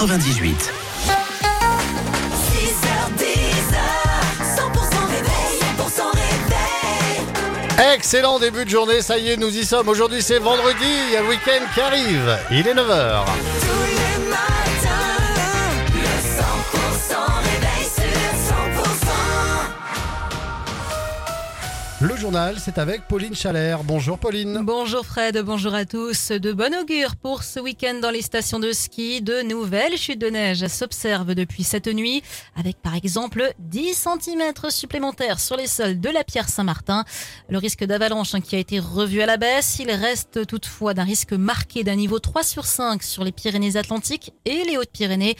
98. Excellent début de journée, ça y est, nous y sommes. Aujourd'hui c'est vendredi, il y a le week-end qui arrive. Il est 9h. C'est avec Pauline Chalère. Bonjour Pauline. Bonjour Fred, bonjour à tous. De bon augure pour ce week-end dans les stations de ski. De nouvelles chutes de neige s'observent depuis cette nuit, avec par exemple 10 cm supplémentaires sur les sols de la Pierre Saint-Martin. Le risque d'avalanche qui a été revu à la baisse, il reste toutefois d'un risque marqué d'un niveau 3 sur 5 sur les Pyrénées-Atlantiques et les Hautes-Pyrénées.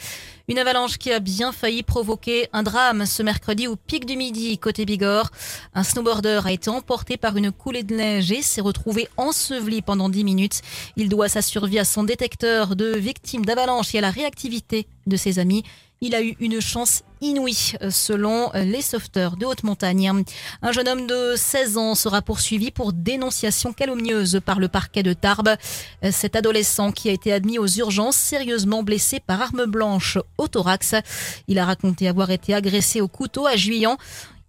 Une avalanche qui a bien failli provoquer un drame ce mercredi au pic du midi côté Bigorre. Un snowboarder a été emporté par une coulée de neige et s'est retrouvé enseveli pendant 10 minutes. Il doit sa survie à son détecteur de victimes d'avalanche et à la réactivité de ses amis. Il a eu une chance inouïe selon les sauveteurs de haute montagne. Un jeune homme de 16 ans sera poursuivi pour dénonciation calomnieuse par le parquet de Tarbes. Cet adolescent qui a été admis aux urgences sérieusement blessé par arme blanche au thorax. Il a raconté avoir été agressé au couteau à Juillan.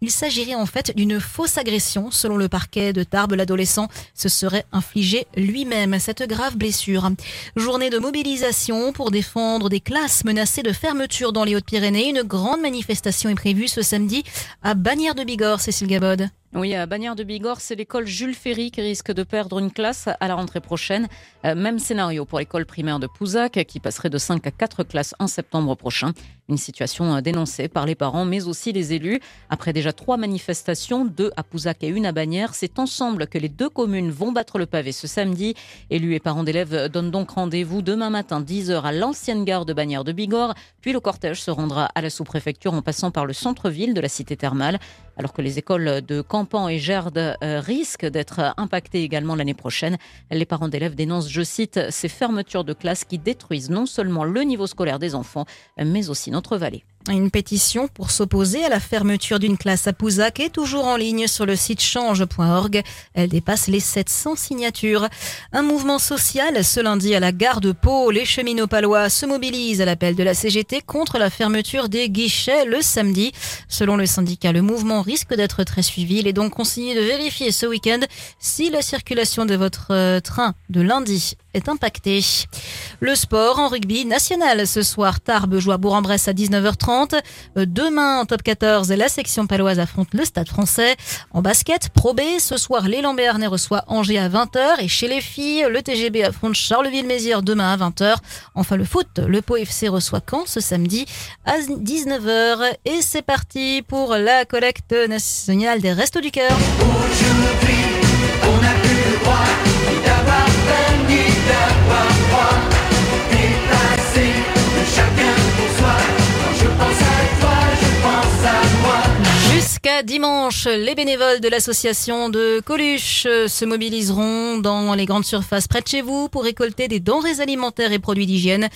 Il s'agirait en fait d'une fausse agression. Selon le parquet de Tarbes, l'adolescent se serait infligé lui-même cette grave blessure. Journée de mobilisation pour défendre des classes menacées de fermeture dans les Hautes-Pyrénées. Une grande manifestation est prévue ce samedi à Bagnères de Bigorre, Cécile Gabod. Oui, à Bagnères de Bigorre, c'est l'école Jules Ferry qui risque de perdre une classe à la rentrée prochaine. Euh, même scénario pour l'école primaire de Pouzac, qui passerait de 5 à 4 classes en septembre prochain. Une situation euh, dénoncée par les parents, mais aussi les élus. Après déjà trois manifestations, deux à Pouzac et une à Bagnères, c'est ensemble que les deux communes vont battre le pavé ce samedi. Élus et parents d'élèves donnent donc rendez-vous demain matin 10h à l'ancienne gare de Bagnères de Bigorre. Puis le cortège se rendra à la sous-préfecture en passant par le centre-ville de la cité thermale. Alors que les écoles de Campan et Gerde euh, risquent d'être impactées également l'année prochaine, les parents d'élèves dénoncent, je cite, ces fermetures de classes qui détruisent non seulement le niveau scolaire des enfants, mais aussi notre vallée. Une pétition pour s'opposer à la fermeture d'une classe à Pouzac est toujours en ligne sur le site change.org. Elle dépasse les 700 signatures. Un mouvement social ce lundi à la gare de Pau. Les cheminots palois se mobilisent à l'appel de la CGT contre la fermeture des guichets le samedi. Selon le syndicat, le mouvement risque d'être très suivi. Il est donc conseillé de vérifier ce week-end si la circulation de votre euh, train de lundi est impactée. Le sport en rugby national ce soir. Tarbes joue à Bourg-en-Bresse à 19h30. Euh, demain, en top 14, la section paloise affronte le stade français. En basket, Pro B, ce soir, l'élan Béarnais reçoit Angers à 20h. Et chez les filles, le TGB affronte Charleville-Mézières demain à 20h. Enfin, le foot, le Pau FC reçoit Caen ce samedi à 19h. Et c'est parti pour la collecte nationale des Restos du Cœur. Jusqu'à dimanche, les bénévoles de l'association de Coluche se mobiliseront dans les grandes surfaces près de chez vous pour récolter des denrées alimentaires et produits d'hygiène.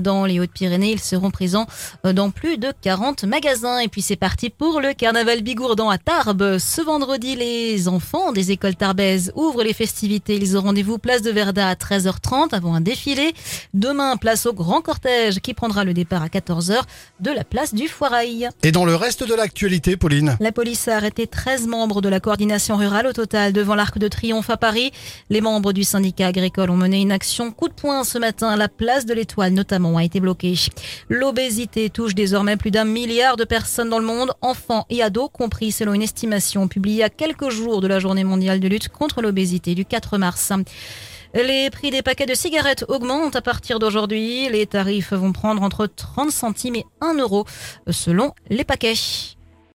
Dans les Hautes-Pyrénées, ils seront présents dans plus de 40 magasins. Et puis c'est parti pour le carnaval bigourdan à Tarbes. Ce vendredi, les enfants des écoles tarbaises ouvrent les festivités. Ils ont rendez-vous place de Verda à 13h30 avant un défilé. Demain, place au grand cortège qui prendra le départ à 14h de la place du Foirail. Et dans le reste de l'actualité, Pauline? La police a arrêté 13 membres de la coordination rurale au total devant l'Arc de Triomphe à Paris. Les membres du syndicat agricole ont mené une action coup de poing ce matin. La place de l'Étoile notamment a été bloquée. L'obésité touche désormais plus d'un milliard de personnes dans le monde, enfants et ados compris selon une estimation publiée à quelques jours de la journée mondiale de lutte contre l'obésité du 4 mars. Les prix des paquets de cigarettes augmentent à partir d'aujourd'hui. Les tarifs vont prendre entre 30 centimes et 1 euro selon les paquets.